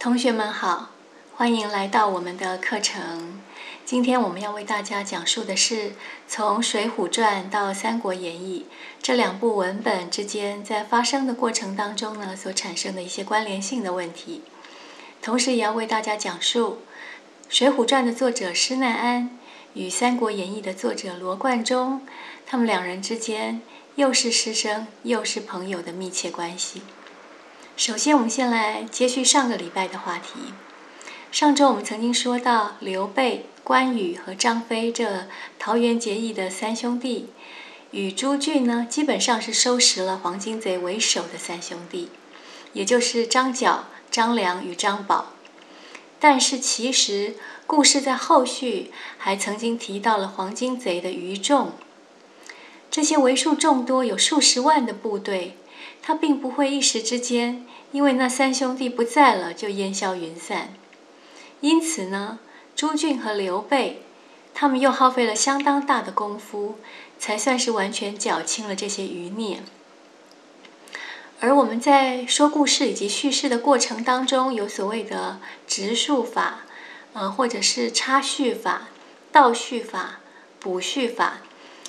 同学们好，欢迎来到我们的课程。今天我们要为大家讲述的是从《水浒传》到《三国演义》这两部文本之间在发生的过程当中呢所产生的一些关联性的问题，同时也要为大家讲述《水浒传》的作者施耐庵与《三国演义》的作者罗贯中，他们两人之间又是师生又是朋友的密切关系。首先，我们先来接续上个礼拜的话题。上周我们曾经说到，刘备、关羽和张飞这桃园结义的三兄弟，与朱俊呢，基本上是收拾了黄金贼为首的三兄弟，也就是张角、张良与张宝。但是，其实故事在后续还曾经提到了黄金贼的余众，这些为数众多、有数十万的部队。他并不会一时之间，因为那三兄弟不在了就烟消云散。因此呢，朱俊和刘备，他们又耗费了相当大的功夫，才算是完全缴清了这些余孽。而我们在说故事以及叙事的过程当中，有所谓的直述法，呃，或者是插叙法、倒叙法、补叙法，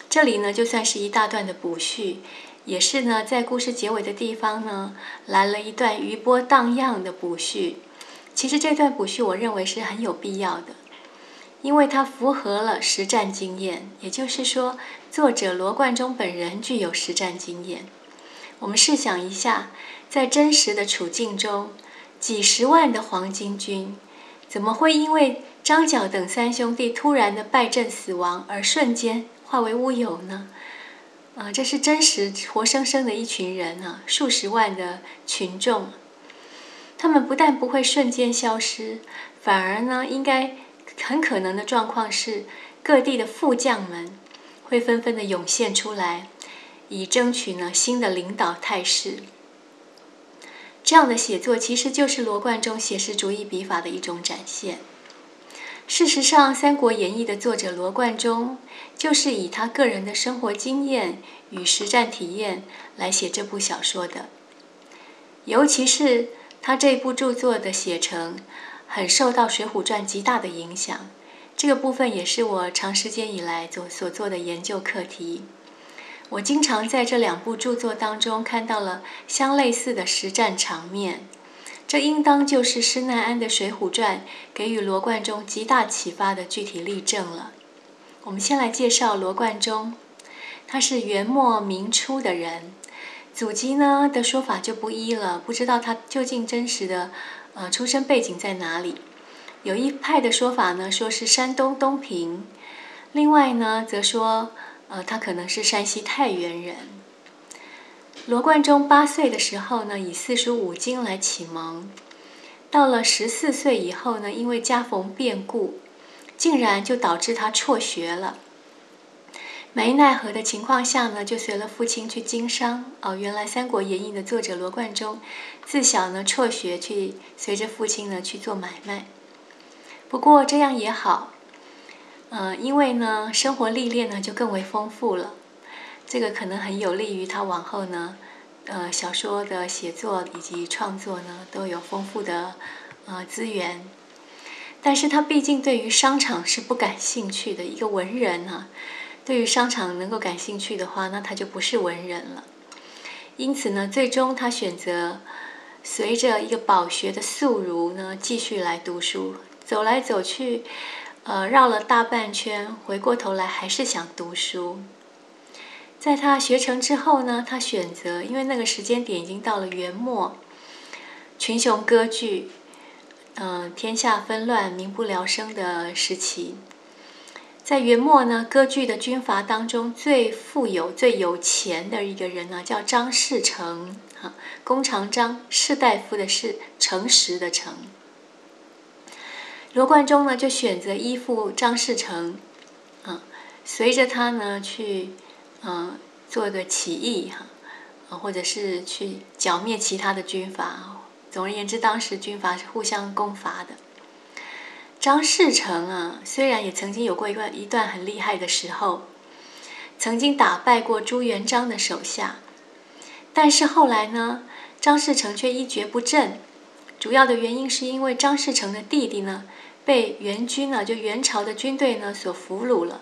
这里呢就算是一大段的补叙。也是呢，在故事结尾的地方呢，来了一段余波荡漾的补叙。其实这段补叙，我认为是很有必要的，因为它符合了实战经验。也就是说，作者罗贯中本人具有实战经验。我们试想一下，在真实的处境中，几十万的黄巾军，怎么会因为张角等三兄弟突然的败阵死亡而瞬间化为乌有呢？啊，这是真实活生生的一群人啊，数十万的群众，他们不但不会瞬间消失，反而呢，应该很可能的状况是，各地的副将们会纷纷的涌现出来，以争取呢新的领导态势。这样的写作其实就是罗贯中写实主义笔法的一种展现。事实上，《三国演义》的作者罗贯中就是以他个人的生活经验与实战体验来写这部小说的。尤其是他这部著作的写成，很受到《水浒传》极大的影响。这个部分也是我长时间以来所所做的研究课题。我经常在这两部著作当中看到了相类似的实战场面。这应当就是施耐庵的《水浒传》给予罗贯中极大启发的具体例证了。我们先来介绍罗贯中，他是元末明初的人，祖籍呢的说法就不一了，不知道他究竟真实的呃出生背景在哪里。有一派的说法呢，说是山东东平；另外呢，则说呃他可能是山西太原人。罗贯中八岁的时候呢，以四书五经来启蒙；到了十四岁以后呢，因为家逢变故，竟然就导致他辍学了。没奈何的情况下呢，就随了父亲去经商。哦，原来《三国演义》的作者罗贯中，自小呢辍学去随着父亲呢去做买卖。不过这样也好，嗯，因为呢生活历练呢就更为丰富了。这个可能很有利于他往后呢，呃，小说的写作以及创作呢都有丰富的呃资源。但是他毕竟对于商场是不感兴趣的一个文人啊，对于商场能够感兴趣的话，那他就不是文人了。因此呢，最终他选择随着一个饱学的宿儒呢继续来读书，走来走去，呃，绕了大半圈，回过头来还是想读书。在他学成之后呢，他选择，因为那个时间点已经到了元末，群雄割据，嗯，天下纷乱、民不聊生的时期。在元末呢，割据的军阀当中最富有、最有钱的一个人呢，叫张士诚，哈，弓长张，士大夫的士，诚实的诚。罗贯中呢，就选择依附张士诚，啊，随着他呢去。嗯，做个起义哈，或者是去剿灭其他的军阀。总而言之，当时军阀是互相攻伐的。张士诚啊，虽然也曾经有过一段一段很厉害的时候，曾经打败过朱元璋的手下，但是后来呢，张士诚却一蹶不振，主要的原因是因为张士诚的弟弟呢被元军呢，就元朝的军队呢所俘虏了。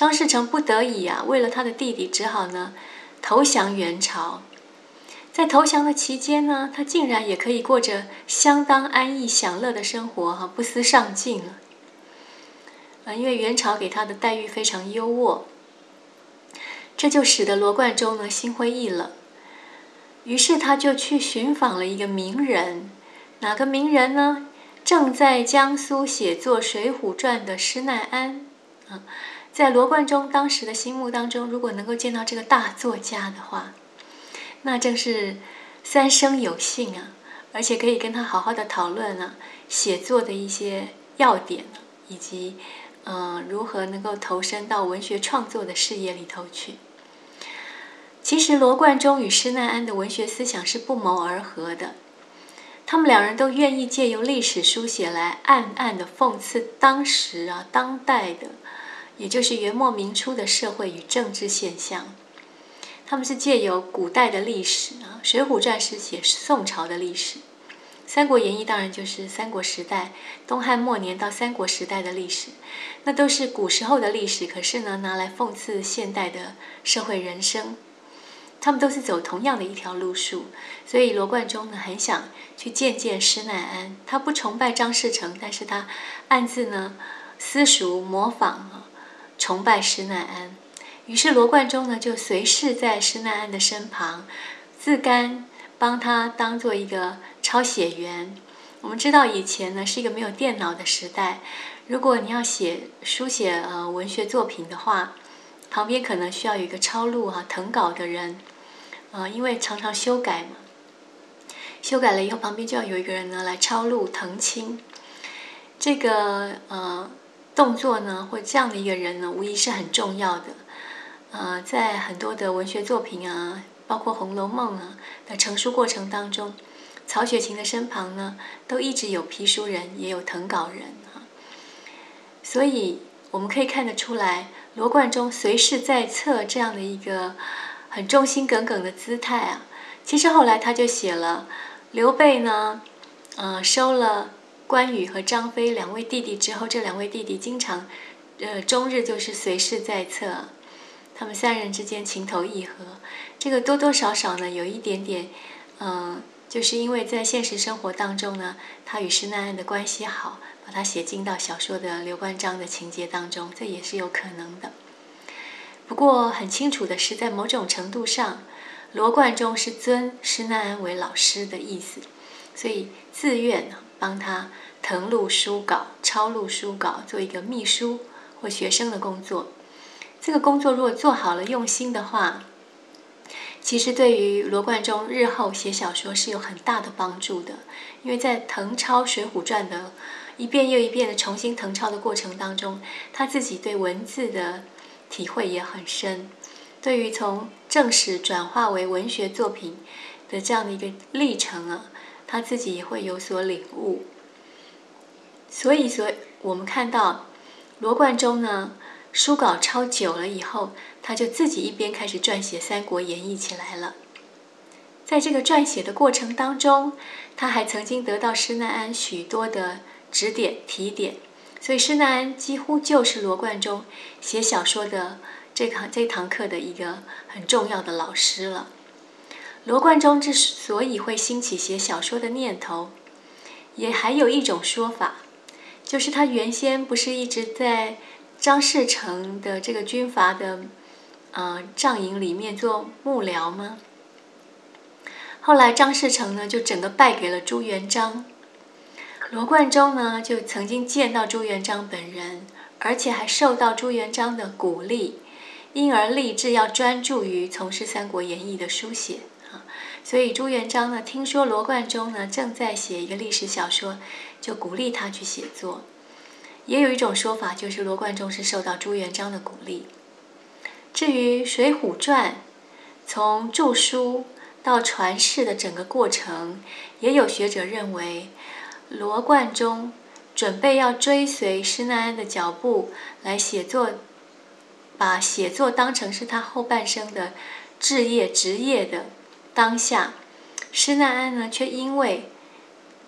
张士诚不得已啊，为了他的弟弟，只好呢投降元朝。在投降的期间呢，他竟然也可以过着相当安逸享乐的生活哈，不思上进了。啊，因为元朝给他的待遇非常优渥，这就使得罗贯中呢心灰意冷。于是他就去寻访了一个名人，哪个名人呢？正在江苏写作《水浒传》的施耐庵啊。在罗贯中当时的心目当中，如果能够见到这个大作家的话，那正是三生有幸啊！而且可以跟他好好的讨论啊，写作的一些要点以及嗯如何能够投身到文学创作的事业里头去。其实罗贯中与施耐庵的文学思想是不谋而合的，他们两人都愿意借由历史书写来暗暗的讽刺当时啊当代的。也就是元末明初的社会与政治现象，他们是借由古代的历史啊，《水浒传》是写宋朝的历史，《三国演义》当然就是三国时代、东汉末年到三国时代的历史，那都是古时候的历史。可是呢，拿来讽刺现代的社会人生，他们都是走同样的一条路数。所以罗贯中呢，很想去见见施耐庵。他不崇拜张士诚，但是他暗自呢私塾模仿啊。崇拜施耐庵，于是罗贯中呢就随侍在施耐庵的身旁，自甘帮他当做一个抄写员。我们知道以前呢是一个没有电脑的时代，如果你要写书写呃文学作品的话，旁边可能需要有一个抄录哈誊稿的人，呃因为常常修改嘛，修改了以后旁边就要有一个人呢来抄录誊清，这个呃。动作呢，或这样的一个人呢，无疑是很重要的。呃，在很多的文学作品啊，包括《红楼梦》啊的成书过程当中，曹雪芹的身旁呢，都一直有批书人，也有誊稿人啊。所以我们可以看得出来，罗贯中随侍在侧这样的一个很忠心耿耿的姿态啊。其实后来他就写了刘备呢，呃，收了。关羽和张飞两位弟弟之后，这两位弟弟经常，呃，终日就是随侍在侧，他们三人之间情投意合，这个多多少少呢有一点点，嗯，就是因为在现实生活当中呢，他与施耐庵的关系好，把他写进到小说的刘关张的情节当中，这也是有可能的。不过很清楚的是，在某种程度上，罗贯中是尊施耐庵为老师的意思，所以自愿呢。帮他誊录书稿、抄录书稿，做一个秘书或学生的工作。这个工作如果做好了、用心的话，其实对于罗贯中日后写小说是有很大的帮助的。因为在誊抄《水浒传》的一遍又一遍的重新誊抄的过程当中，他自己对文字的体会也很深。对于从正史转化为文学作品的这样的一个历程啊。他自己也会有所领悟，所以，所我们看到罗贯中呢，书稿抄久了以后，他就自己一边开始撰写《三国演义》起来了。在这个撰写的过程当中，他还曾经得到施耐庵许多的指点提点，所以施耐庵几乎就是罗贯中写小说的这堂这堂课的一个很重要的老师了。罗贯中之所以会兴起写小说的念头，也还有一种说法，就是他原先不是一直在张士诚的这个军阀的呃帐营里面做幕僚吗？后来张士诚呢就整个败给了朱元璋，罗贯中呢就曾经见到朱元璋本人，而且还受到朱元璋的鼓励，因而立志要专注于从事《三国演义》的书写。所以朱元璋呢，听说罗贯中呢正在写一个历史小说，就鼓励他去写作。也有一种说法，就是罗贯中是受到朱元璋的鼓励。至于《水浒传》，从著书到传世的整个过程，也有学者认为，罗贯中准备要追随施耐庵的脚步来写作，把写作当成是他后半生的志业、职业的。当下，施耐庵呢，却因为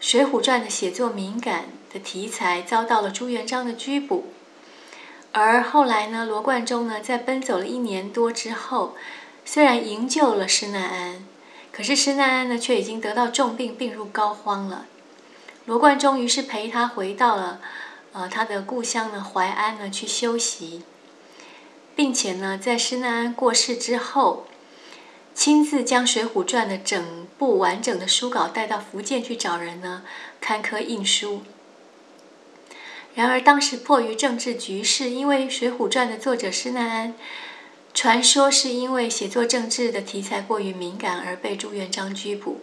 水浒传》的写作敏感的题材遭到了朱元璋的拘捕，而后来呢，罗贯中呢在奔走了一年多之后，虽然营救了施耐庵，可是施耐庵呢却已经得到重病，病入膏肓了。罗贯中于是陪他回到了呃他的故乡呢淮安呢去休息，并且呢在施耐庵过世之后。亲自将《水浒传》的整部完整的书稿带到福建去找人呢，刊刻印书。然而当时迫于政治局势，因为《水浒传》的作者施耐庵，传说是因为写作政治的题材过于敏感而被朱元璋拘捕。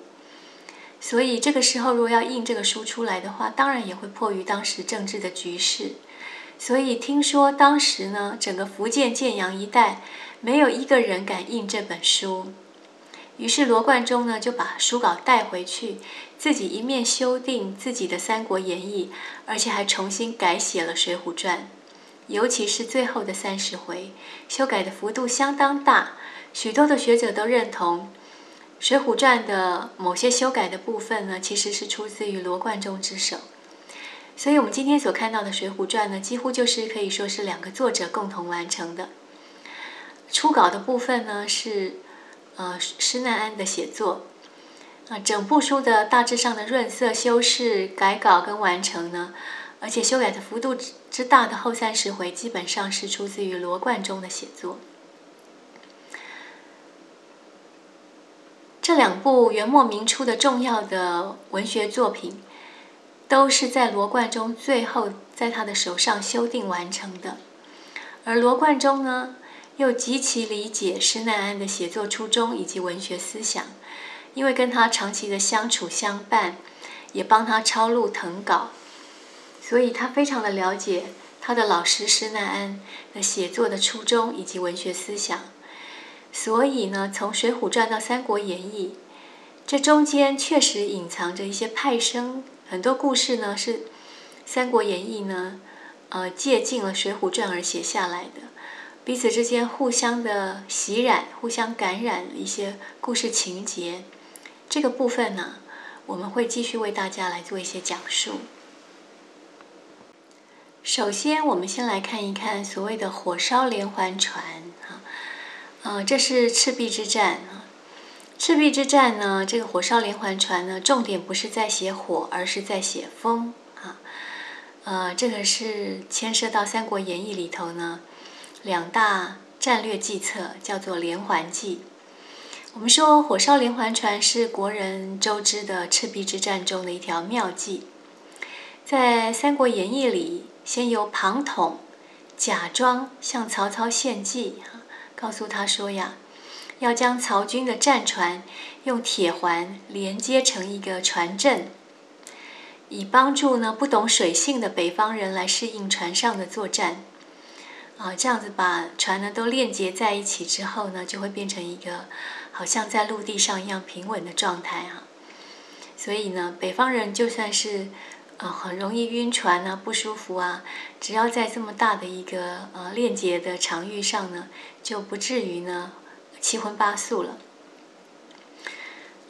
所以这个时候，如果要印这个书出来的话，当然也会迫于当时政治的局势。所以听说当时呢，整个福建建阳一带没有一个人敢印这本书。于是罗贯中呢就把书稿带回去，自己一面修订自己的《三国演义》，而且还重新改写了《水浒传》，尤其是最后的三十回，修改的幅度相当大。许多的学者都认同，《水浒传》的某些修改的部分呢，其实是出自于罗贯中之手。所以，我们今天所看到的《水浒传》呢，几乎就是可以说是两个作者共同完成的。初稿的部分呢是。呃，施耐庵的写作，啊，整部书的大致上的润色、修饰、改稿跟完成呢，而且修改的幅度之之大的后三十回，基本上是出自于罗贯中的写作。这两部元末明初的重要的文学作品，都是在罗贯中最后在他的手上修订完成的，而罗贯中呢？又极其理解施耐庵的写作初衷以及文学思想，因为跟他长期的相处相伴，也帮他抄录誊稿，所以他非常的了解他的老师施耐庵的写作的初衷以及文学思想。所以呢，从《水浒传》到《三国演义》，这中间确实隐藏着一些派生，很多故事呢是《三国演义》呢，呃，借鉴了《水浒传》而写下来的。彼此之间互相的洗染、互相感染一些故事情节，这个部分呢，我们会继续为大家来做一些讲述。首先，我们先来看一看所谓的火烧连环船啊，呃，这是赤壁之战啊。赤壁之战呢，这个火烧连环船呢，重点不是在写火，而是在写风啊。呃，这个是牵涉到《三国演义》里头呢。两大战略计策叫做连环计。我们说火烧连环船是国人周知的赤壁之战中的一条妙计。在《三国演义》里，先由庞统假装向曹操献计，告诉他说呀，要将曹军的战船用铁环连接成一个船阵，以帮助呢不懂水性的北方人来适应船上的作战。啊，这样子把船呢都链接在一起之后呢，就会变成一个好像在陆地上一样平稳的状态啊。所以呢，北方人就算是呃很容易晕船啊、不舒服啊，只要在这么大的一个呃链接的场域上呢，就不至于呢七荤八素了。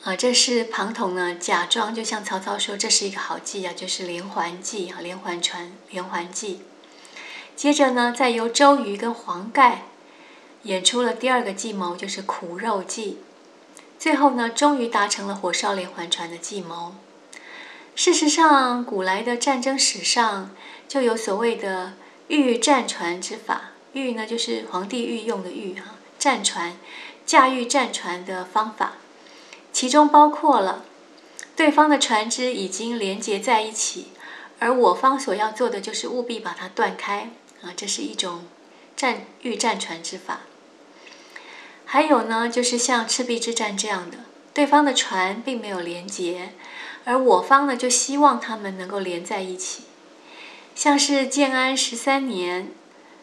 啊，这是庞统呢假装就像曹操说这是一个好计啊，就是连环计啊，连环船连环计。接着呢，再由周瑜跟黄盖演出了第二个计谋，就是苦肉计。最后呢，终于达成了火烧连环船的计谋。事实上，古来的战争史上就有所谓的御战船之法。御呢，就是皇帝御用的御哈，战船驾驭战船的方法，其中包括了对方的船只已经连接在一起，而我方所要做的就是务必把它断开。啊，这是一种战御战船之法。还有呢，就是像赤壁之战这样的，对方的船并没有连接，而我方呢就希望他们能够连在一起。像是建安十三年，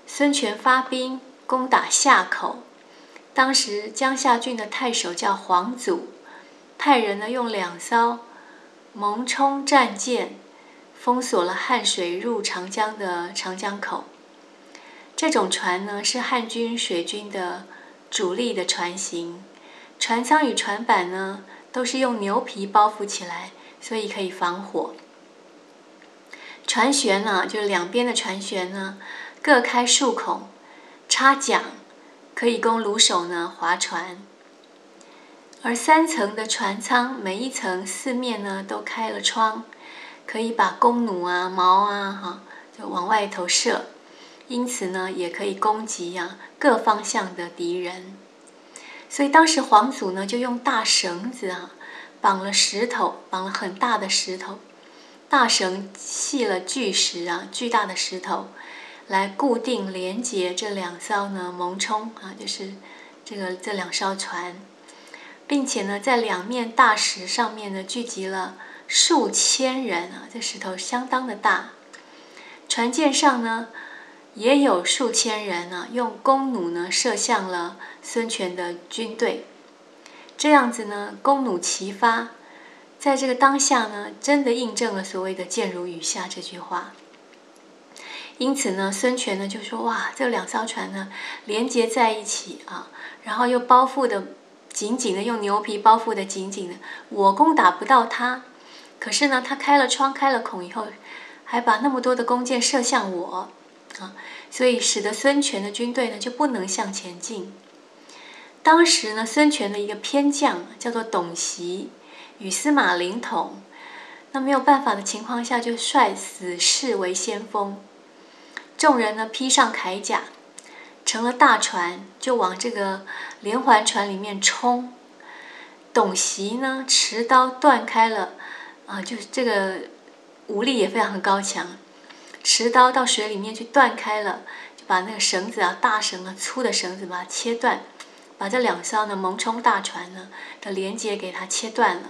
孙权发兵攻打夏口，当时江夏郡的太守叫黄祖，派人呢用两艘蒙冲战舰封锁了汉水入长江的长江口。这种船呢，是汉军水军的主力的船型，船舱与船板呢都是用牛皮包覆起来，所以可以防火。船舷呢，就是两边的船舷呢，各开数孔，插桨，可以供弩手呢划船。而三层的船舱，每一层四面呢都开了窗，可以把弓弩啊、矛啊，哈，就往外头射，因此呢，也可以攻击呀各方向的敌人。所以当时皇祖呢，就用大绳子啊，绑了石头，绑了很大的石头。大绳系了巨石啊，巨大的石头，来固定连接这两艘呢蒙冲啊，就是这个这两艘船，并且呢，在两面大石上面呢聚集了数千人啊，这石头相当的大。船舰上呢也有数千人呢，用弓弩呢射向了孙权的军队，这样子呢，弓弩齐发。在这个当下呢，真的印证了所谓的“箭如雨下”这句话。因此呢，孙权呢就说：“哇，这两艘船呢连接在一起啊，然后又包覆的紧紧的，用牛皮包覆的紧紧的，我攻打不到他。可是呢，他开了窗、开了孔以后，还把那么多的弓箭射向我啊，所以使得孙权的军队呢就不能向前进。当时呢，孙权的一个偏将叫做董袭。”与司马灵统，那没有办法的情况下，就率死士为先锋。众人呢披上铠甲，乘了大船，就往这个连环船里面冲。董袭呢持刀断开了，啊，就是这个武力也非常高强，持刀到水里面去断开了，就把那个绳子啊，大绳啊，粗的绳子把它切断，把这两艘呢蒙冲大船呢的连接给它切断了。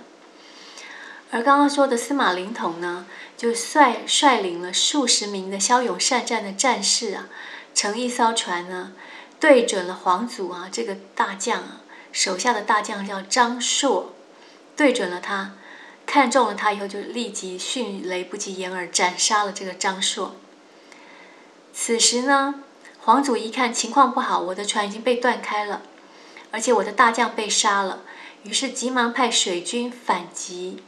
而刚刚说的司马灵统呢，就率率领了数十名的骁勇善战的战士啊，乘一艘船呢，对准了皇祖啊这个大将啊，手下的大将叫张硕，对准了他，看中了他以后，就立即迅雷不及掩耳斩杀了这个张硕。此时呢，皇祖一看情况不好，我的船已经被断开了，而且我的大将被杀了，于是急忙派水军反击。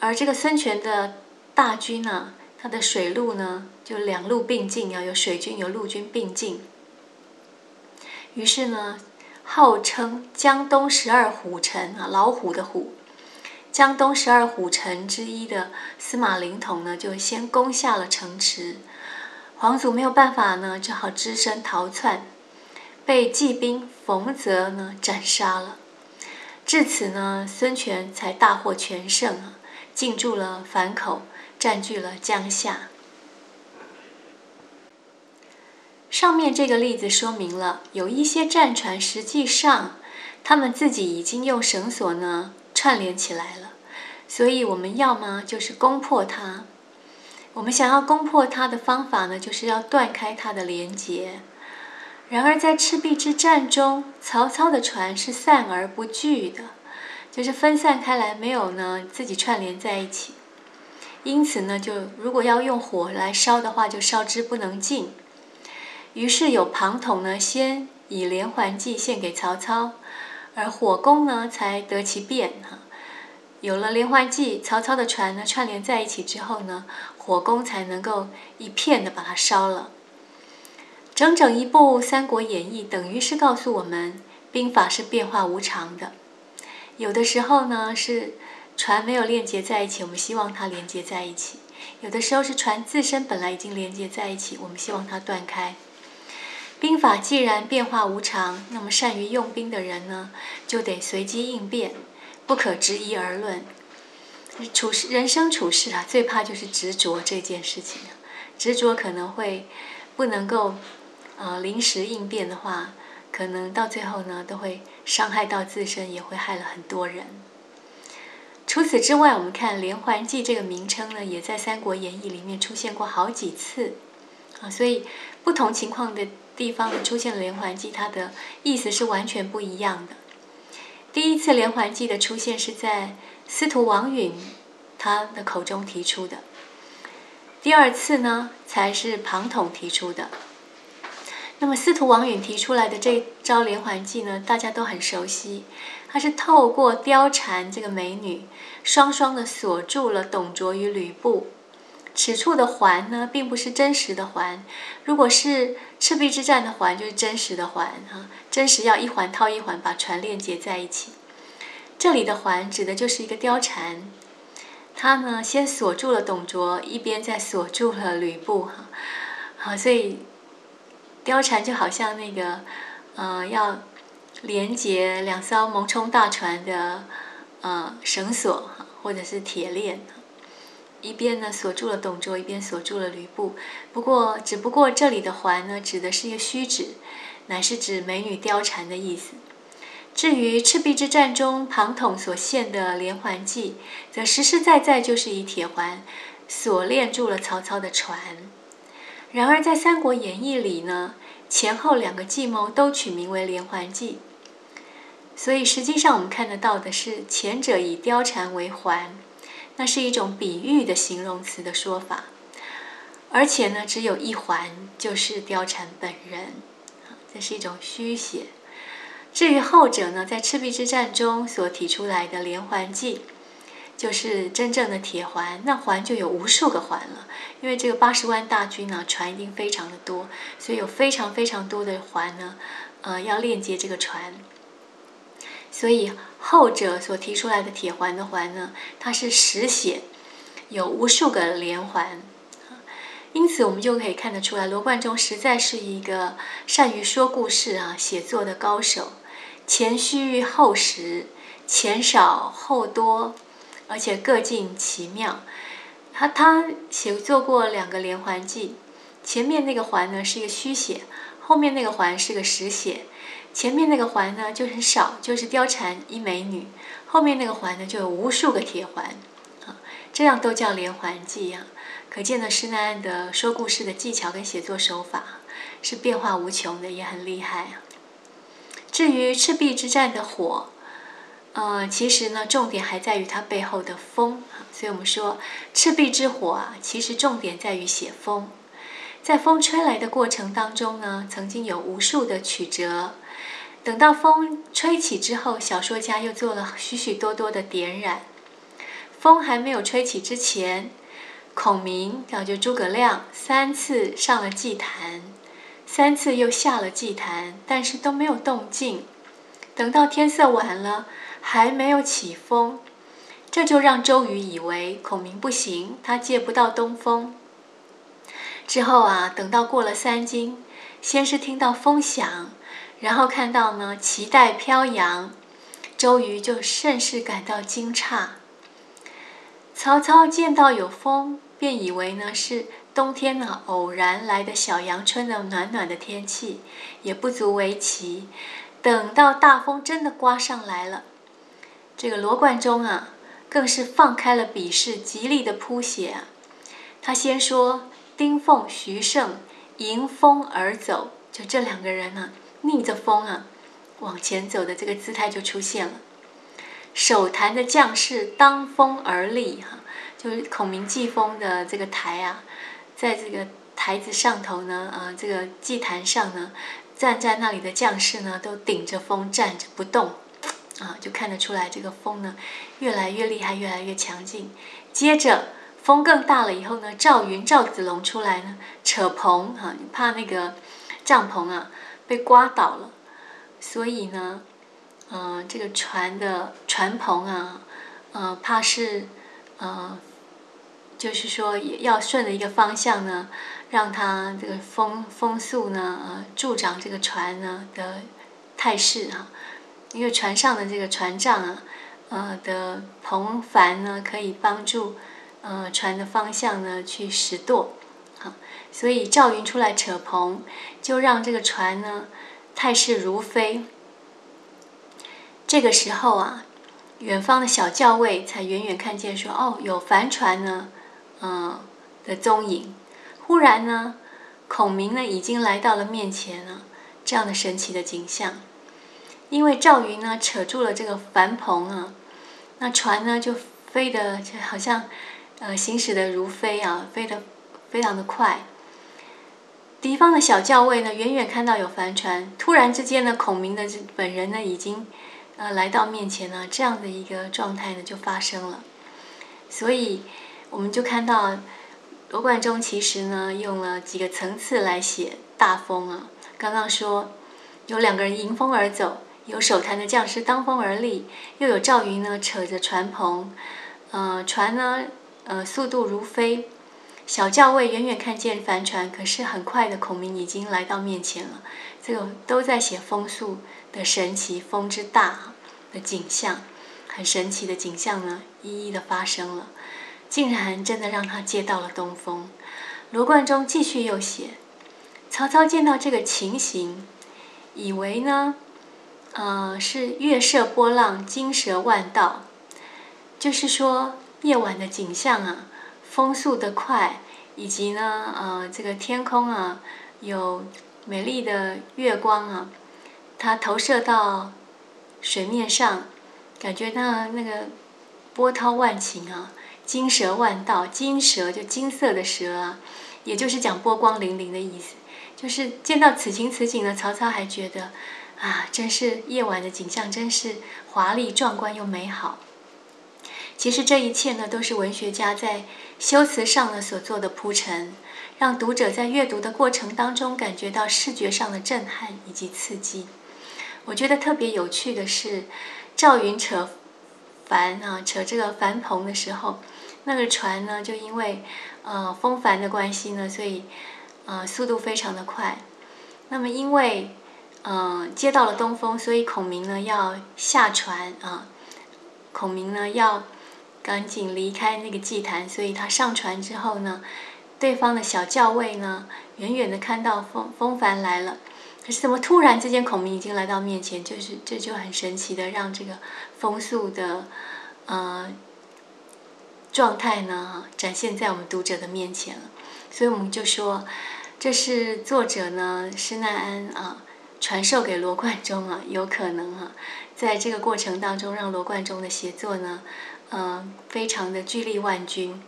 而这个孙权的大军呢，他的水陆呢就两路并进，啊有水军有陆军并进。于是呢，号称江东十二虎臣啊，老虎的虎，江东十二虎臣之一的司马灵统呢，就先攻下了城池。皇祖没有办法呢，只好只身逃窜，被季兵冯泽呢斩杀了。至此呢，孙权才大获全胜啊。进驻了樊口，占据了江夏。上面这个例子说明了，有一些战船实际上他们自己已经用绳索呢串联起来了，所以我们要么就是攻破它。我们想要攻破它的方法呢，就是要断开它的连接。然而在赤壁之战中，曹操的船是散而不聚的。就是分散开来，没有呢自己串联在一起，因此呢，就如果要用火来烧的话，就烧之不能尽。于是有庞统呢，先以连环计献给曹操，而火攻呢才得其变哈。有了连环计，曹操的船呢串联在一起之后呢，火攻才能够一片的把它烧了。整整一部《三国演义》，等于是告诉我们，兵法是变化无常的。有的时候呢是船没有链接在一起，我们希望它连接在一起；有的时候是船自身本来已经连接在一起，我们希望它断开。兵法既然变化无常，那么善于用兵的人呢，就得随机应变，不可执一而论。处事人生处事啊，最怕就是执着这件事情执着可能会不能够呃临时应变的话。可能到最后呢，都会伤害到自身，也会害了很多人。除此之外，我们看连环计这个名称呢，也在《三国演义》里面出现过好几次啊。所以不同情况的地方，出现了连环计，它的意思是完全不一样的。第一次连环计的出现是在司徒王允他的口中提出的，第二次呢，才是庞统提出的。那么司徒王允提出来的这招连环计呢，大家都很熟悉，他是透过貂蝉这个美女，双双的锁住了董卓与吕布。此处的环呢，并不是真实的环。如果是赤壁之战的环，就是真实的环哈，真实要一环套一环，把船链接在一起。这里的环指的就是一个貂蝉，她呢先锁住了董卓，一边再锁住了吕布哈。好，所以貂蝉就好像那个，呃，要连接两艘蒙冲大船的呃绳索或者是铁链。一边呢锁住了董卓，一边锁住了吕布。不过，只不过这里的“环”呢，指的是一个虚指，乃是指美女貂蝉的意思。至于赤壁之战中庞统所献的连环计，则实实在在就是以铁环锁链住了曹操的船。然而，在《三国演义》里呢，前后两个计谋都取名为连环计，所以实际上我们看得到的是前者以貂蝉为环。那是一种比喻的形容词的说法，而且呢，只有一环，就是貂蝉本人，这是一种虚写。至于后者呢，在赤壁之战中所提出来的连环计，就是真正的铁环，那环就有无数个环了，因为这个八十万大军呢，船一定非常的多，所以有非常非常多的环呢，呃，要链接这个船。所以后者所提出来的铁环的环呢，它是实写，有无数个连环，因此我们就可以看得出来，罗贯中实在是一个善于说故事啊、写作的高手，前虚后实，前少后多，而且各尽其妙。他他写作过两个连环计，前面那个环呢是一个虚写，后面那个环是个实写。前面那个环呢就很少，就是貂蝉一美女；后面那个环呢就有无数个铁环，啊，这样都叫连环计啊。可见呢，施耐庵的说故事的技巧跟写作手法是变化无穷的，也很厉害啊。至于赤壁之战的火，呃，其实呢，重点还在于它背后的风所以我们说赤壁之火啊，其实重点在于写风。在风吹来的过程当中呢，曾经有无数的曲折。等到风吹起之后，小说家又做了许许多多的点染。风还没有吹起之前，孔明叫就诸葛亮三次上了祭坛，三次又下了祭坛，但是都没有动静。等到天色晚了，还没有起风，这就让周瑜以为孔明不行，他借不到东风。之后啊，等到过了三更，先是听到风响。然后看到呢，旗带飘扬，周瑜就甚是感到惊诧。曹操见到有风，便以为呢是冬天呢偶然来的小阳春的暖暖的天气，也不足为奇。等到大风真的刮上来了，这个罗贯中啊，更是放开了笔势，极力的谱写啊。他先说丁奉、徐盛迎风而走，就这两个人呢。逆着风啊，往前走的这个姿态就出现了。手弹的将士当风而立，哈，就是孔明祭风的这个台啊，在这个台子上头呢，啊，这个祭坛上呢，站在那里的将士呢，都顶着风站着不动，啊，就看得出来这个风呢，越来越厉害，越来越强劲。接着风更大了以后呢，赵云、赵子龙出来呢，扯棚，哈，怕那个帐篷啊。被刮倒了，所以呢，嗯，这个船的船棚啊，呃，怕是，呃，就是说也要顺着一个方向呢，让它这个风风速呢，呃，助长这个船呢的态势哈。因为船上的这个船丈啊，呃的篷帆呢，可以帮助呃船的方向呢去驶舵。所以赵云出来扯棚，就让这个船呢态势如飞。这个时候啊，远方的小教尉才远远看见说：“哦，有帆船呢，嗯的踪影。”忽然呢，孔明呢已经来到了面前了。这样的神奇的景象，因为赵云呢扯住了这个帆篷啊，那船呢就飞得就好像呃行驶的如飞啊，飞得非常的快。敌方的小校尉呢，远远看到有帆船，突然之间呢，孔明的这本人呢，已经，呃来到面前呢，这样的一个状态呢就发生了。所以我们就看到罗贯中其实呢用了几个层次来写大风啊。刚刚说有两个人迎风而走，有手弹的将士当风而立，又有赵云呢扯着船篷，呃船呢呃速度如飞。小教尉远远看见帆船，可是很快的，孔明已经来到面前了。这个都在写风速的神奇，风之大的景象，很神奇的景象呢，一一的发生了，竟然真的让他接到了东风。罗贯中继续又写，曹操见到这个情形，以为呢，呃，是月射波浪，惊蛇万道，就是说夜晚的景象啊。风速的快，以及呢，呃，这个天空啊，有美丽的月光啊，它投射到水面上，感觉到那个波涛万顷啊，金蛇万道，金蛇就金色的蛇啊，也就是讲波光粼粼的意思。就是见到此情此景呢，曹操还觉得啊，真是夜晚的景象，真是华丽壮观又美好。其实这一切呢，都是文学家在修辞上呢所做的铺陈，让读者在阅读的过程当中感觉到视觉上的震撼以及刺激。我觉得特别有趣的是，赵云扯帆啊，扯这个帆篷的时候，那个船呢，就因为呃风帆的关系呢，所以呃速度非常的快。那么因为嗯接到了东风，所以孔明呢要下船啊，孔明呢要。赶紧离开那个祭坛，所以他上船之后呢，对方的小校尉呢，远远的看到风风帆来了，可是怎么突然之间孔明已经来到面前，就是这就很神奇的让这个风速的呃状态呢展现在我们读者的面前了，所以我们就说这是作者呢施耐庵啊传授给罗贯中啊，有可能啊，在这个过程当中让罗贯中的写作呢。嗯，非常的巨力万钧，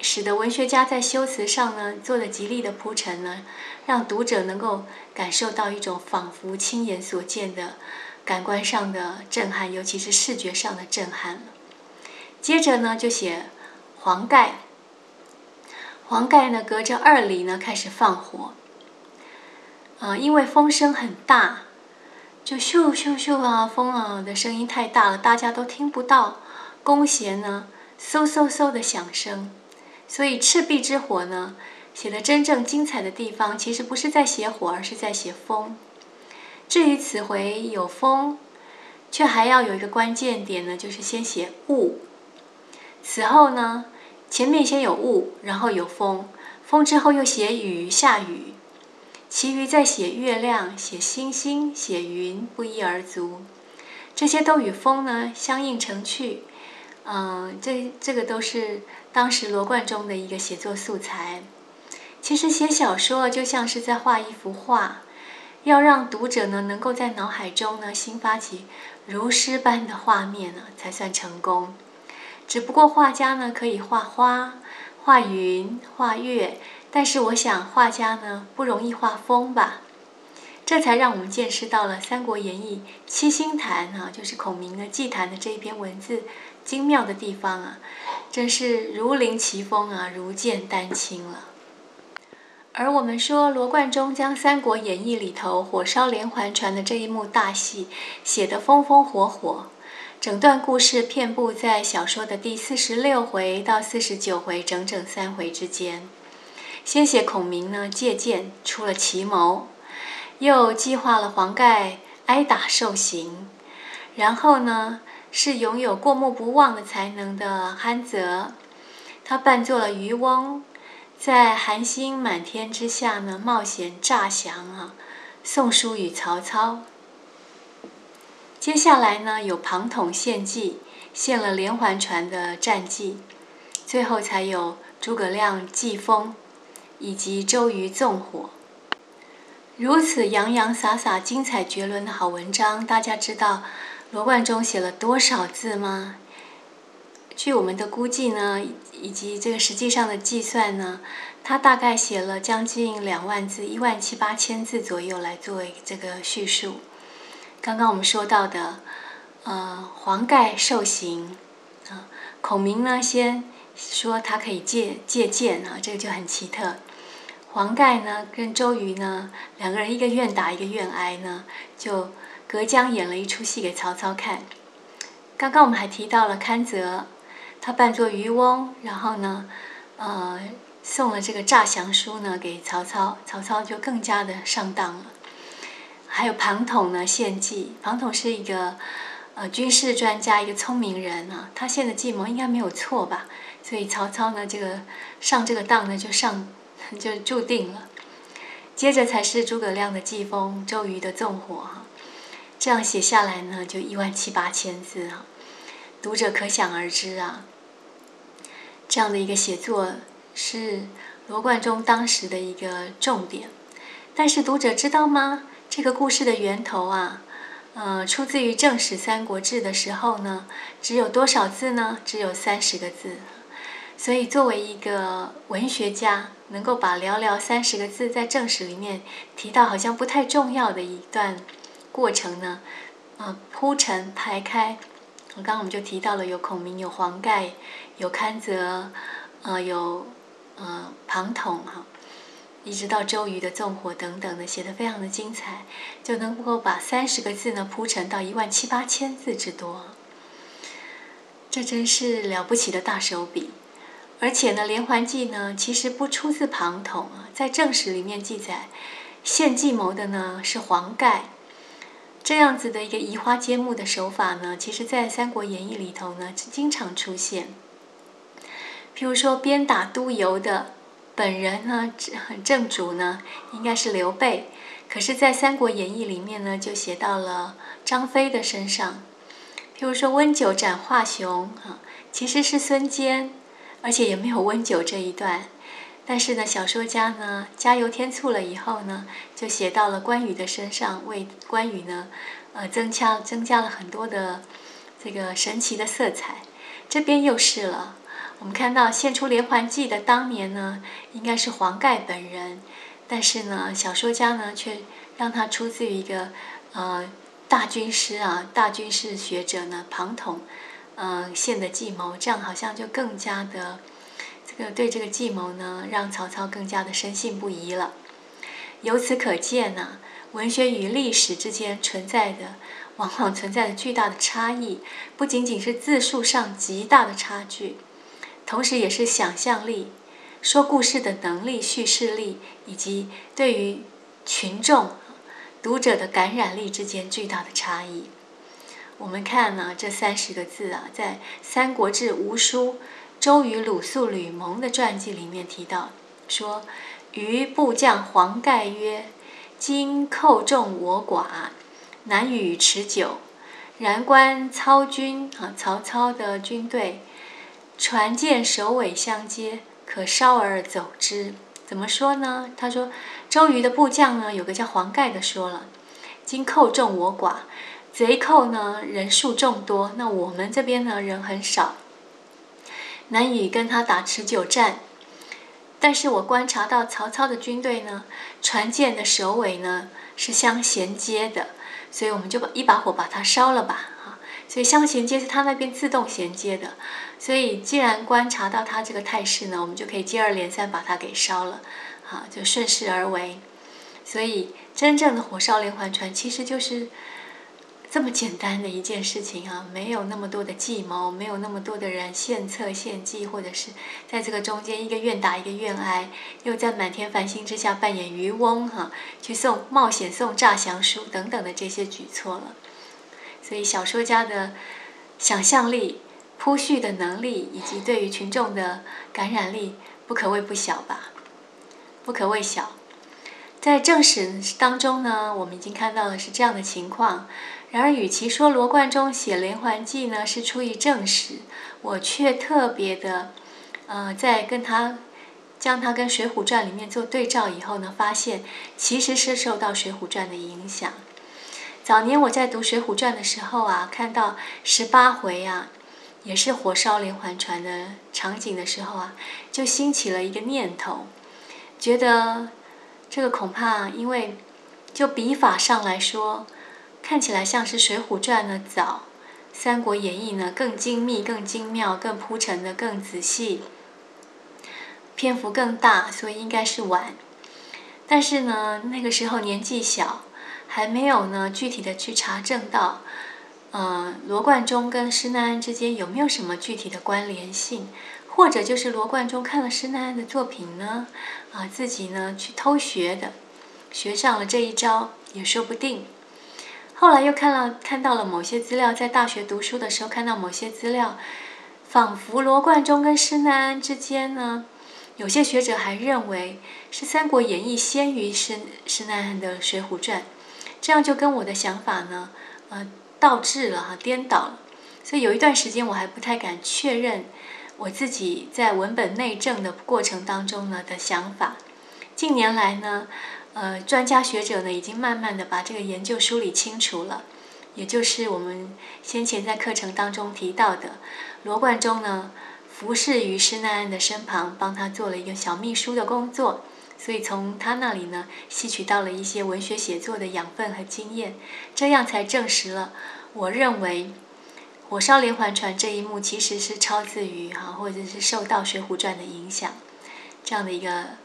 使得文学家在修辞上呢做了极力的铺陈呢，让读者能够感受到一种仿佛亲眼所见的感官上的震撼，尤其是视觉上的震撼。接着呢，就写黄盖。黄盖呢，隔着二里呢开始放火。呃，因为风声很大，就咻咻咻啊，风啊的声音太大了，大家都听不到。弓弦呢，嗖嗖嗖的响声，所以赤壁之火呢，写的真正精彩的地方，其实不是在写火，而是在写风。至于此回有风，却还要有一个关键点呢，就是先写雾。此后呢，前面先有雾，然后有风，风之后又写雨下雨，其余再写月亮、写星星、写云，不一而足。这些都与风呢相映成趣。嗯，这这个都是当时罗贯中的一个写作素材。其实写小说就像是在画一幅画，要让读者呢能够在脑海中呢兴发起如诗般的画面呢，才算成功。只不过画家呢可以画花、画云、画月，但是我想画家呢不容易画风吧。这才让我们见识到了《三国演义》七星坛啊，就是孔明的祭坛的这一篇文字。精妙的地方啊，真是如临其峰啊，如见丹青了。而我们说罗贯中将《三国演义》里头火烧连环船的这一幕大戏写得风风火火，整段故事遍布在小说的第四十六回到四十九回整整三回之间。先写孔明呢借剑出了奇谋，又计划了黄盖挨打受刑，然后呢？是拥有过目不忘的才能的憨泽，他扮作了渔翁，在寒星满天之下呢，冒险诈降啊，送书与曹操。接下来呢，有庞统献计，献了连环船的战绩，最后才有诸葛亮祭风，以及周瑜纵火。如此洋洋洒洒、精彩绝伦的好文章，大家知道。罗贯中写了多少字吗？据我们的估计呢，以及这个实际上的计算呢，他大概写了将近两万字，一万七八千字左右来作为这个叙述。刚刚我们说到的，呃黄盖受刑啊，孔明呢先说他可以借借鉴啊，这个就很奇特。黄盖呢跟周瑜呢两个人一个愿打一个愿挨呢，就隔江演了一出戏给曹操看。刚刚我们还提到了堪泽，他扮作渔翁，然后呢，呃，送了这个诈降书呢给曹操，曹操就更加的上当了。还有庞统呢献计，庞统是一个呃军事专家，一个聪明人啊，他献的计谋应该没有错吧？所以曹操呢这个上这个当呢就上就注定了。接着才是诸葛亮的计锋，周瑜的纵火哈。这样写下来呢，就一万七八千字啊，读者可想而知啊。这样的一个写作是罗贯中当时的一个重点，但是读者知道吗？这个故事的源头啊，呃，出自于正史《三国志》的时候呢，只有多少字呢？只有三十个字。所以作为一个文学家，能够把寥寥三十个字在正史里面提到好像不太重要的一段。过程呢，呃，铺陈排开。我刚刚我们就提到了有孔明，有黄盖，有堪泽，呃，有呃庞统哈，一直到周瑜的纵火等等的，写的非常的精彩，就能够把三十个字呢铺陈到一万七八千字之多。这真是了不起的大手笔。而且呢，连环计呢其实不出自庞统啊，在正史里面记载，献计谋的呢是黄盖。这样子的一个移花接木的手法呢，其实在《三国演义》里头呢，经常出现。譬如说，鞭打督邮的本人呢，正主呢，应该是刘备，可是，在《三国演义》里面呢，就写到了张飞的身上。譬如说，温酒斩华雄啊，其实是孙坚，而且也没有温酒这一段。但是呢，小说家呢加油添醋了以后呢，就写到了关羽的身上，为关羽呢，呃，增加增加了很多的这个神奇的色彩。这边又是了，我们看到献出连环计的当年呢，应该是黄盖本人，但是呢，小说家呢却让他出自于一个呃大军师啊，大军事学者呢庞统，嗯，献的计谋，这样好像就更加的。这个对这个计谋呢，让曹操更加的深信不疑了。由此可见呢，文学与历史之间存在的，往往存在着巨大的差异，不仅仅是字数上极大的差距，同时也是想象力、说故事的能力、叙事力以及对于群众、读者的感染力之间巨大的差异。我们看呢，这三十个字啊，在《三国志·吴书》。周瑜、鲁肃、吕蒙的传记里面提到，说：“余部将黄盖曰：‘今寇众我寡，难与持久。然观操军啊，曹操的军队，船舰首尾相接，可稍而走之。’怎么说呢？他说，周瑜的部将呢，有个叫黄盖的说了：‘今寇众我寡，贼寇呢人数众多，那我们这边呢人很少。’”难以跟他打持久战，但是我观察到曹操的军队呢，船舰的首尾呢是相衔接的，所以我们就把一把火把它烧了吧，啊，所以相衔接是他那边自动衔接的，所以既然观察到他这个态势呢，我们就可以接二连三把它给烧了，啊，就顺势而为，所以真正的火烧连环船其实就是。这么简单的一件事情啊，没有那么多的计谋，没有那么多的人献策献计，或者是在这个中间一个愿打一个愿挨，又在满天繁星之下扮演渔翁哈，去送冒险送诈降书等等的这些举措了。所以小说家的想象力、铺叙的能力以及对于群众的感染力，不可谓不小吧？不可谓小。在正史当中呢，我们已经看到的是这样的情况。然而，与其说罗贯中写连环计呢是出于正史，我却特别的，呃，在跟他将他跟《水浒传》里面做对照以后呢，发现其实是受到《水浒传》的影响。早年我在读《水浒传》的时候啊，看到十八回啊，也是火烧连环船的场景的时候啊，就兴起了一个念头，觉得这个恐怕因为就笔法上来说。看起来像是《水浒传》的早，三国演义》呢更精密、更精妙、更铺陈的更仔细，篇幅更大，所以应该是晚。但是呢，那个时候年纪小，还没有呢具体的去查证到，呃，罗贯中跟施耐庵之间有没有什么具体的关联性，或者就是罗贯中看了施耐庵的作品呢，啊，自己呢去偷学的，学上了这一招也说不定。后来又看了看到了某些资料，在大学读书的时候看到某些资料，仿佛罗贯中跟施耐庵之间呢。有些学者还认为是《三国演义》先于施施耐庵的《水浒传》，这样就跟我的想法呢，呃，倒置了哈，颠倒了。所以有一段时间我还不太敢确认我自己在文本内证的过程当中呢的想法。近年来呢，呃，专家学者呢已经慢慢的把这个研究梳理清楚了，也就是我们先前在课程当中提到的罗贯中呢。服侍于施耐庵的身旁，帮他做了一个小秘书的工作，所以从他那里呢，吸取到了一些文学写作的养分和经验，这样才证实了我认为《火烧连环船》这一幕其实是抄自于哈，或者是受到《水浒传》的影响，这样的一个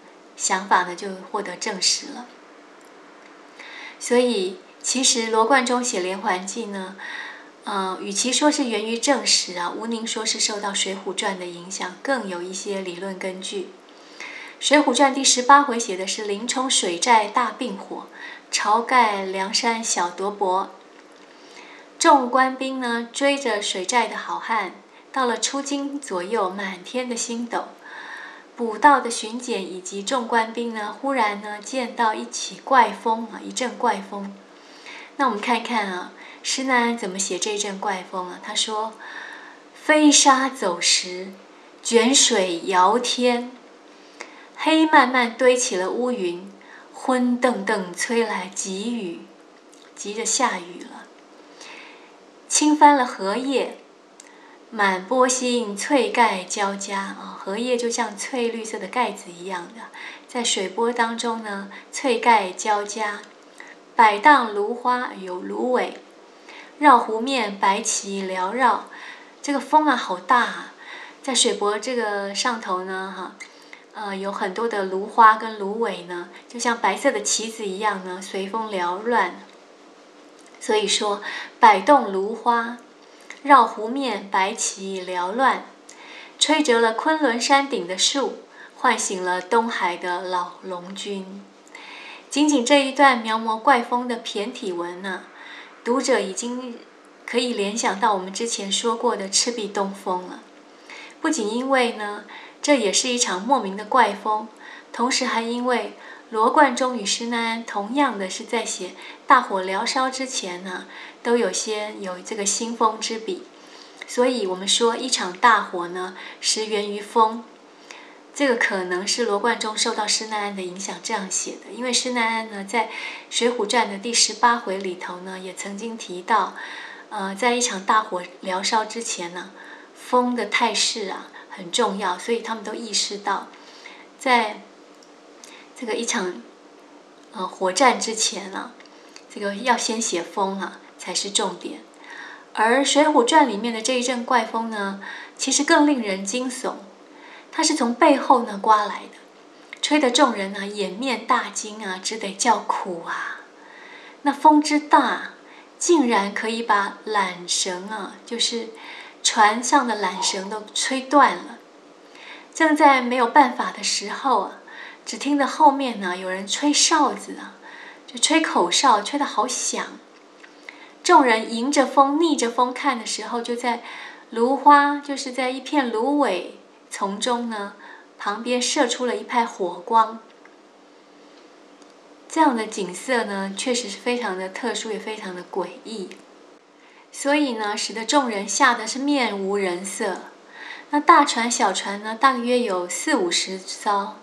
想法呢，就获得证实了。所以，其实罗贯中写连环计呢。嗯，与其说是源于正史啊，吴宁说是受到《水浒传》的影响，更有一些理论根据。《水浒传》第十八回写的是林冲水寨大并火，晁盖梁山小夺帛。众官兵呢追着水寨的好汉，到了出京左右，满天的星斗。捕道的巡检以及众官兵呢，忽然呢见到一起怪风啊，一阵怪风。那我们看看啊。施耐庵怎么写这阵怪风啊？他说：“飞沙走石，卷水摇天，黑漫漫堆起了乌云，昏瞪瞪吹来急雨，急着下雨了。倾翻了荷叶，满波心翠盖交加啊！荷叶就像翠绿色的盖子一样的，在水波当中呢，翠盖交加，摆荡芦花有芦苇。”绕湖面，白旗缭绕，这个风啊，好大啊！在水波这个上头呢，哈，呃，有很多的芦花跟芦苇呢，就像白色的旗子一样呢，随风缭乱。所以说，摆动芦花，绕湖面，白旗缭乱，吹折了昆仑山顶的树，唤醒了东海的老龙君。仅仅这一段描摹怪风的骈体文呢？读者已经可以联想到我们之前说过的赤壁东风了。不仅因为呢，这也是一场莫名的怪风，同时还因为罗贯中与施耐庵同样的是在写大火燎烧之前呢，都有些有这个兴风之笔，所以我们说一场大火呢，始源于风。这个可能是罗贯中受到施耐庵的影响这样写的，因为施耐庵呢在《水浒传》的第十八回里头呢也曾经提到，呃，在一场大火燎烧之前呢，风的态势啊很重要，所以他们都意识到，在这个一场呃火战之前啊，这个要先写风啊才是重点。而《水浒传》里面的这一阵怪风呢，其实更令人惊悚。它是从背后呢刮来的，吹得众人呢掩面大惊啊，只得叫苦啊！那风之大，竟然可以把缆绳啊，就是船上的缆绳都吹断了。正在没有办法的时候啊，只听得后面呢有人吹哨子啊，就吹口哨，吹得好响。众人迎着风、逆着风看的时候，就在芦花，就是在一片芦苇。丛中呢，旁边射出了一派火光。这样的景色呢，确实是非常的特殊，也非常的诡异。所以呢，使得众人吓得是面无人色。那大船小船呢，大约有四五十艘，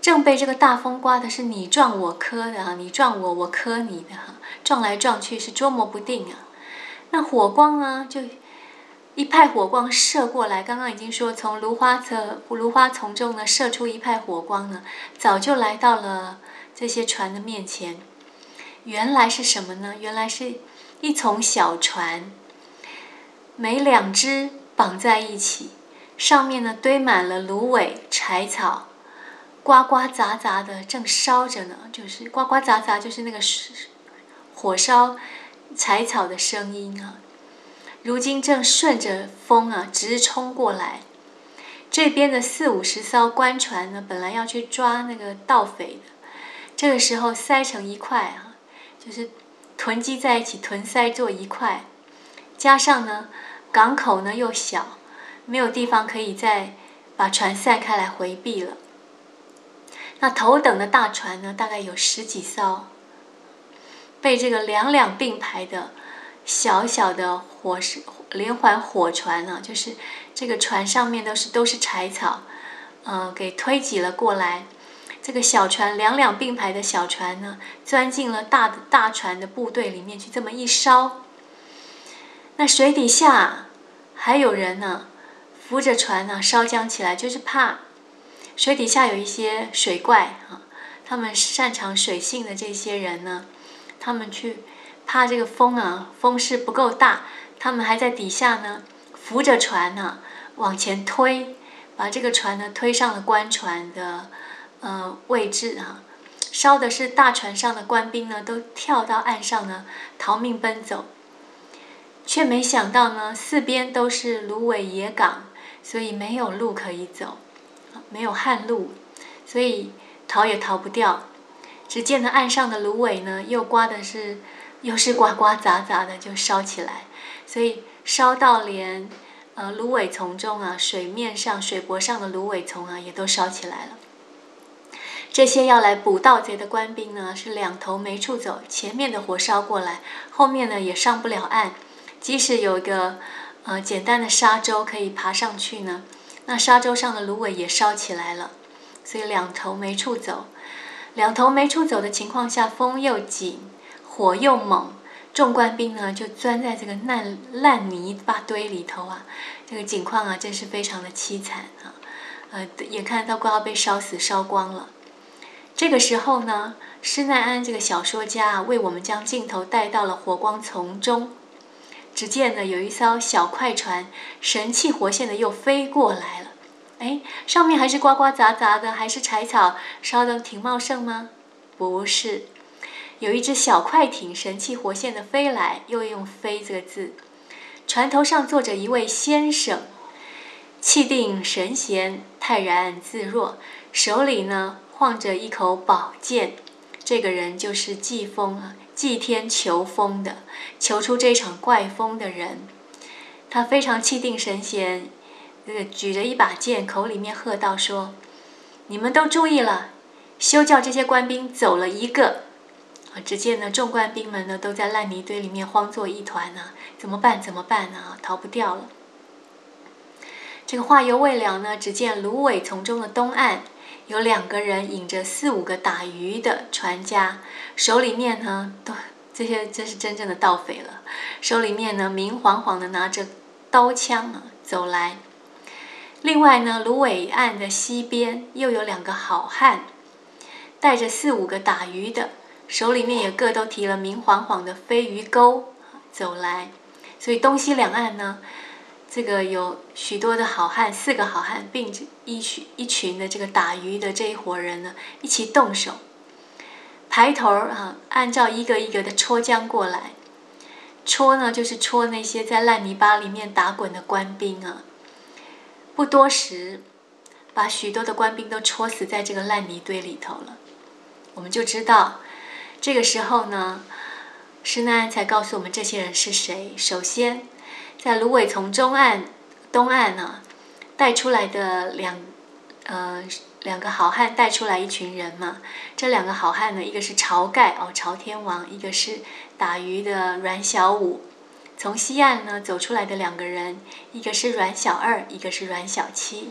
正被这个大风刮的是你撞我磕的啊，你撞我，我磕你的哈，撞来撞去是捉摸不定啊。那火光呢，就。一派火光射过来，刚刚已经说，从芦花侧、芦花丛中呢射出一派火光呢，早就来到了这些船的面前。原来是什么呢？原来是一丛小船。每两只绑在一起，上面呢堆满了芦苇、柴草，呱呱杂杂的正烧着呢，就是呱呱杂杂，就是那个火烧柴草的声音啊。如今正顺着风啊直冲过来，这边的四五十艘官船呢，本来要去抓那个盗匪的，这个时候塞成一块啊，就是囤积在一起，囤塞做一块，加上呢港口呢又小，没有地方可以再把船散开来回避了。那头等的大船呢，大概有十几艘，被这个两两并排的。小小的火是连环火船呢，就是这个船上面都是都是柴草，呃，给推挤了过来。这个小船两两并排的小船呢，钻进了大的大船的部队里面去，这么一烧，那水底下还有人呢，扶着船呢烧将起来，就是怕水底下有一些水怪啊，他们擅长水性的这些人呢，他们去。怕这个风啊，风势不够大，他们还在底下呢，扶着船呢往前推，把这个船呢推上了官船的呃位置啊。烧的是大船上的官兵呢，都跳到岸上呢逃命奔走，却没想到呢四边都是芦苇野港，所以没有路可以走，没有旱路，所以逃也逃不掉。只见呢岸上的芦苇呢，又刮的是。又是刮刮杂杂的就烧起来，所以烧到连呃芦苇丛中啊，水面上、水泊上的芦苇丛啊，也都烧起来了。这些要来捕盗贼的官兵呢，是两头没处走，前面的火烧过来，后面呢也上不了岸。即使有个呃简单的沙洲可以爬上去呢，那沙洲上的芦苇也烧起来了，所以两头没处走。两头没处走的情况下，风又紧。火又猛，众官兵呢就钻在这个烂烂泥巴堆里头啊，这个景况啊真是非常的凄惨啊，呃，眼看到快要被烧死烧光了。这个时候呢，施耐庵这个小说家啊，为我们将镜头带到了火光丛中，只见呢有一艘小快船，神气活现的又飞过来了。哎，上面还是呱呱杂杂的，还是柴草烧得挺茂盛吗？不是。有一只小快艇，神气活现的飞来，又用“飞”这个字。船头上坐着一位先生，气定神闲，泰然自若，手里呢晃着一口宝剑。这个人就是祭风啊，祭天求风的，求出这场怪风的人。他非常气定神闲，这个举着一把剑，口里面喝道：“说，你们都注意了，休叫这些官兵走了一个。”只见呢，众官兵们呢都在烂泥堆里面慌作一团呢，怎么办？怎么办呢？逃不掉了。这个话犹未了呢，只见芦苇丛中的东岸有两个人引着四五个打鱼的船家，手里面呢都这些这是真正的盗匪了，手里面呢明晃晃的拿着刀枪啊走来。另外呢，芦苇岸的西边又有两个好汉，带着四五个打鱼的。手里面也各都提了明晃晃的飞鱼钩走来，所以东西两岸呢，这个有许多的好汉，四个好汉并一群一群的这个打鱼的这一伙人呢，一起动手，排头啊，按照一个一个的戳将过来，戳呢就是戳那些在烂泥巴里面打滚的官兵啊，不多时，把许多的官兵都戳死在这个烂泥堆里头了，我们就知道。这个时候呢，施耐庵才告诉我们这些人是谁。首先，在芦苇丛中岸东岸呢，带出来的两呃两个好汉带出来一群人嘛。这两个好汉呢，一个是晁盖哦，晁天王；一个是打鱼的阮小五。从西岸呢走出来的两个人，一个是阮小二，一个是阮小七，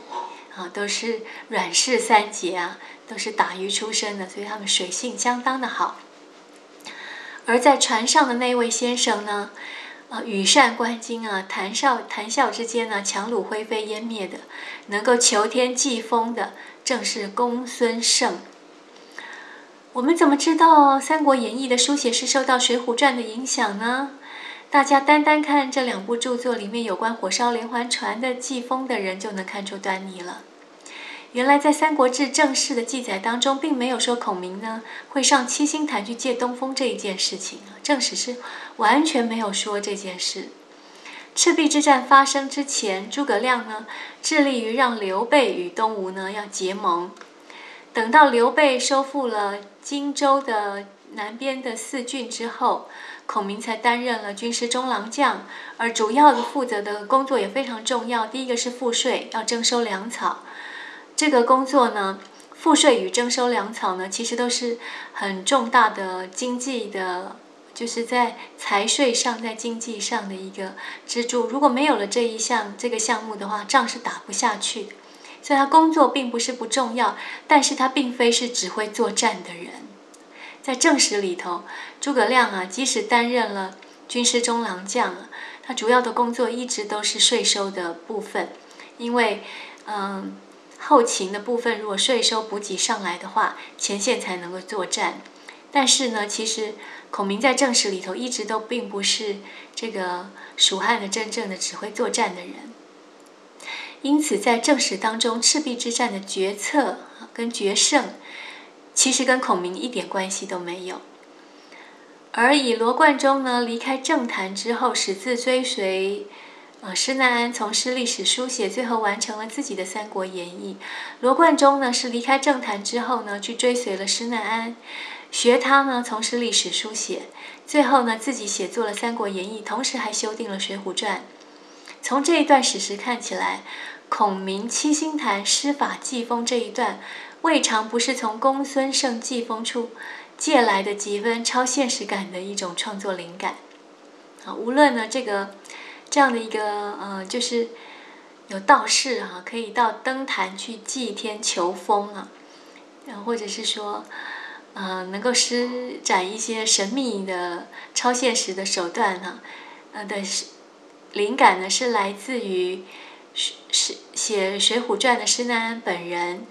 啊，都是阮氏三杰啊，都是打鱼出身的，所以他们水性相当的好。而在船上的那位先生呢，啊，羽扇纶巾啊，谈笑谈笑之间呢，樯橹灰飞烟灭的，能够求天祭风的，正是公孙胜。我们怎么知道《三国演义》的书写是受到《水浒传》的影响呢？大家单单看这两部著作里面有关火烧连环船的季风的人，就能看出端倪了。原来在《三国志》正式的记载当中，并没有说孔明呢会上七星坛去借东风这一件事情啊，正史是完全没有说这件事。赤壁之战发生之前，诸葛亮呢致力于让刘备与东吴呢要结盟。等到刘备收复了荆州的南边的四郡之后，孔明才担任了军师中郎将，而主要的负责的工作也非常重要。第一个是赋税，要征收粮草。这个工作呢，赋税与征收粮草呢，其实都是很重大的经济的。就是在财税上，在经济上的一个支柱。如果没有了这一项这个项目的话，仗是打不下去。所以他工作并不是不重要，但是他并非是只会作战的人。在正史里头，诸葛亮啊，即使担任了军师中郎将，他主要的工作一直都是税收的部分。因为，嗯，后勤的部分如果税收补给上来的话，前线才能够作战。但是呢，其实。孔明在正史里头一直都并不是这个蜀汉的真正的指挥作战的人，因此在正史当中，赤壁之战的决策跟决胜，其实跟孔明一点关系都没有。而以罗贯中呢离开政坛之后，始自追随呃施耐庵从事历史书写，最后完成了自己的《三国演义》。罗贯中呢是离开政坛之后呢，去追随了施耐庵。学他呢，从事历史书写，最后呢，自己写作了《三国演义》，同时还修订了《水浒传》。从这一段史实看起来，孔明七星坛施法祭风这一段，未尝不是从公孙胜祭风处借来的几分超现实感的一种创作灵感。啊，无论呢这个这样的一个呃，就是有道士哈，可以到登坛去祭天求风啊，然后或者是说。呃，能够施展一些神秘的超现实的手段哈，呃的灵感呢是来自于是是写《水浒传》的施耐庵本人，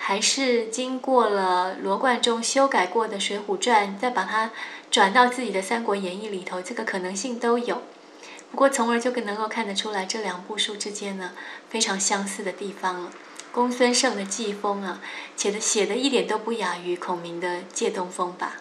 还是经过了罗贯中修改过的《水浒传》，再把它转到自己的《三国演义》里头，这个可能性都有。不过，从而就更能够看得出来这两部书之间呢非常相似的地方了。公孙胜的祭风啊，写的写的一点都不亚于孔明的借东风吧。